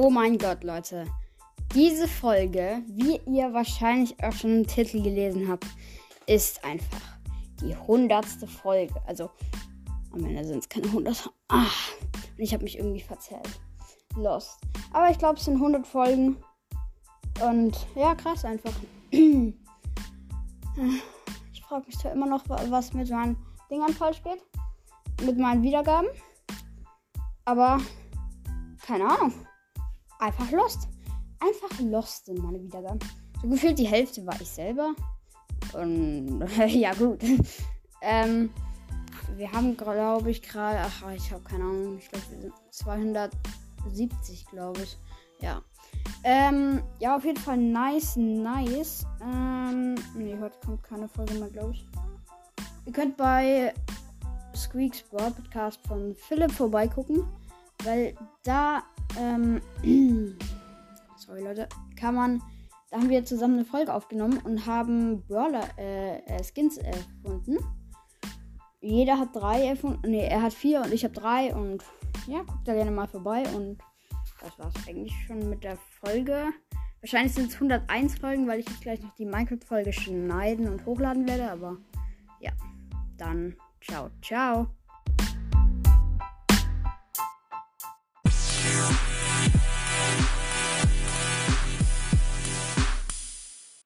Oh mein Gott, Leute. Diese Folge, wie ihr wahrscheinlich auch schon im Titel gelesen habt, ist einfach die hundertste Folge. Also am Ende sind es keine 100. Ah, und ich habe mich irgendwie verzählt. Lost. Aber ich glaube, es sind 100 Folgen. Und ja, krass einfach. ich frage mich zwar immer noch, was mit meinen Dingern falsch geht. Mit meinen Wiedergaben. Aber keine Ahnung. Einfach Lost. Einfach Lost sind meine Wiedergaben. So gefühlt die Hälfte war ich selber. Und ja, gut. ähm, wir haben, glaube ich, gerade. Ach, ich habe keine Ahnung. Ich glaube, wir sind 270, glaube ich. Ja. Ähm, ja, auf jeden Fall nice, nice. Ähm, nee, heute kommt keine Folge mehr, glaube ich. Ihr könnt bei Squeaks Broadcast von Philipp vorbeigucken, weil da, ähm, sorry Leute, kann man, da haben wir zusammen eine Folge aufgenommen und haben Brawler, äh, äh Skins erfunden. Jeder hat drei erfunden, nee, er hat vier und ich habe drei und ja, guckt da gerne mal vorbei und das war's eigentlich schon mit der Folge. Wahrscheinlich sind es 101 Folgen, weil ich jetzt gleich noch die Minecraft-Folge schneiden und hochladen werde, aber ja, dann ciao, ciao.